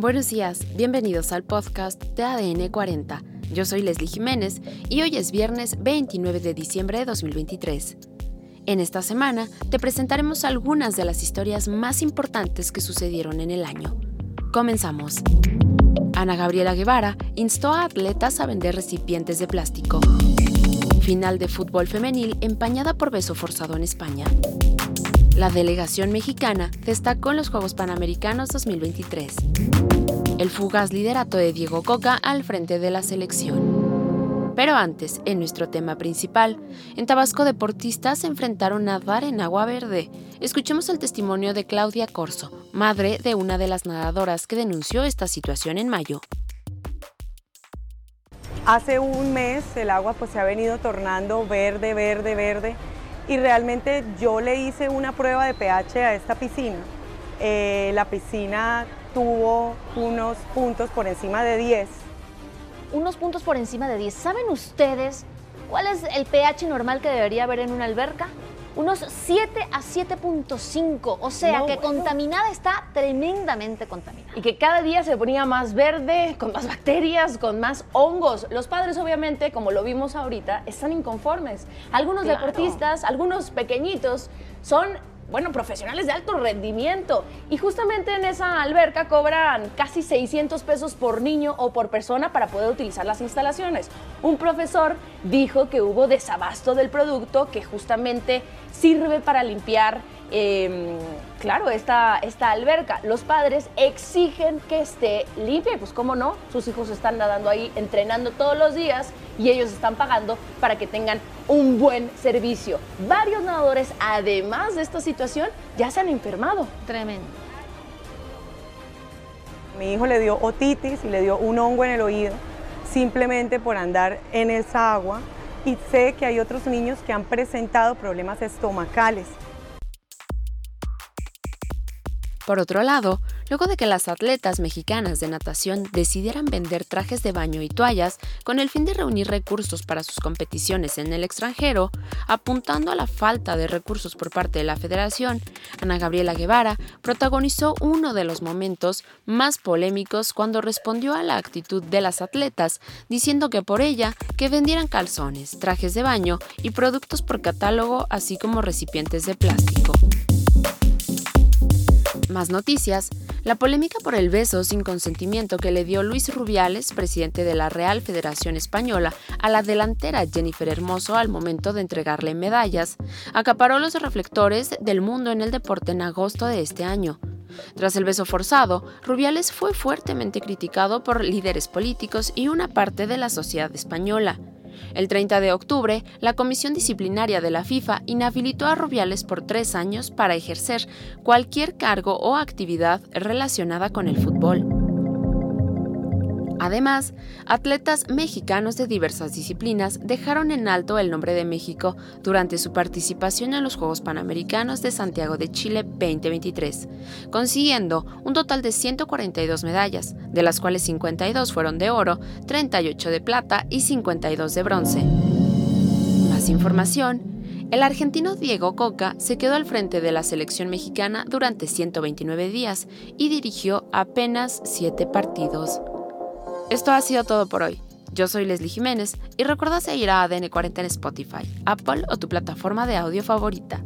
Buenos días, bienvenidos al podcast de ADN 40. Yo soy Leslie Jiménez y hoy es viernes 29 de diciembre de 2023. En esta semana te presentaremos algunas de las historias más importantes que sucedieron en el año. Comenzamos. Ana Gabriela Guevara instó a atletas a vender recipientes de plástico. Final de fútbol femenil empañada por beso forzado en España. La delegación mexicana destacó en los Juegos Panamericanos 2023. El fugaz liderato de Diego Coca al frente de la selección. Pero antes, en nuestro tema principal, en Tabasco deportistas se enfrentaron a nadar en agua verde. Escuchemos el testimonio de Claudia Corso, madre de una de las nadadoras que denunció esta situación en mayo. Hace un mes el agua pues se ha venido tornando verde, verde, verde y realmente yo le hice una prueba de pH a esta piscina. Eh, la piscina tuvo unos puntos por encima de 10. Unos puntos por encima de 10. ¿Saben ustedes cuál es el pH normal que debería haber en una alberca? Unos 7 a 7.5, o sea que contaminada está tremendamente contaminada. Y que cada día se ponía más verde, con más bacterias, con más hongos. Los padres obviamente, como lo vimos ahorita, están inconformes. Algunos deportistas, algunos pequeñitos, son bueno, profesionales de alto rendimiento. Y justamente en esa alberca cobran casi 600 pesos por niño o por persona para poder utilizar las instalaciones. Un profesor dijo que hubo desabasto del producto que justamente sirve para limpiar Em, claro, esta, esta alberca. Los padres exigen que esté limpia, pues cómo no, sus hijos están nadando ahí, entrenando todos los días y ellos están pagando para que tengan un buen servicio. Varios nadadores, además de esta situación, ya se han enfermado. Tremendo. Mi hijo le dio otitis y le dio un hongo en el oído simplemente por andar en esa agua y sé que hay otros niños que han presentado problemas estomacales. Por otro lado, luego de que las atletas mexicanas de natación decidieran vender trajes de baño y toallas con el fin de reunir recursos para sus competiciones en el extranjero, apuntando a la falta de recursos por parte de la federación, Ana Gabriela Guevara protagonizó uno de los momentos más polémicos cuando respondió a la actitud de las atletas, diciendo que por ella que vendieran calzones, trajes de baño y productos por catálogo, así como recipientes de plástico. Más noticias. La polémica por el beso sin consentimiento que le dio Luis Rubiales, presidente de la Real Federación Española, a la delantera Jennifer Hermoso al momento de entregarle medallas, acaparó los reflectores del mundo en el deporte en agosto de este año. Tras el beso forzado, Rubiales fue fuertemente criticado por líderes políticos y una parte de la sociedad española. El 30 de octubre, la Comisión Disciplinaria de la FIFA inhabilitó a Rubiales por tres años para ejercer cualquier cargo o actividad relacionada con el fútbol. Además, atletas mexicanos de diversas disciplinas dejaron en alto el nombre de México durante su participación en los Juegos Panamericanos de Santiago de Chile 2023, consiguiendo un total de 142 medallas, de las cuales 52 fueron de oro, 38 de plata y 52 de bronce. Más información el argentino Diego Coca se quedó al frente de la selección mexicana durante 129 días y dirigió apenas 7 partidos. Esto ha sido todo por hoy. Yo soy Leslie Jiménez y recuerda seguir a ADN 40 en Spotify, Apple o tu plataforma de audio favorita.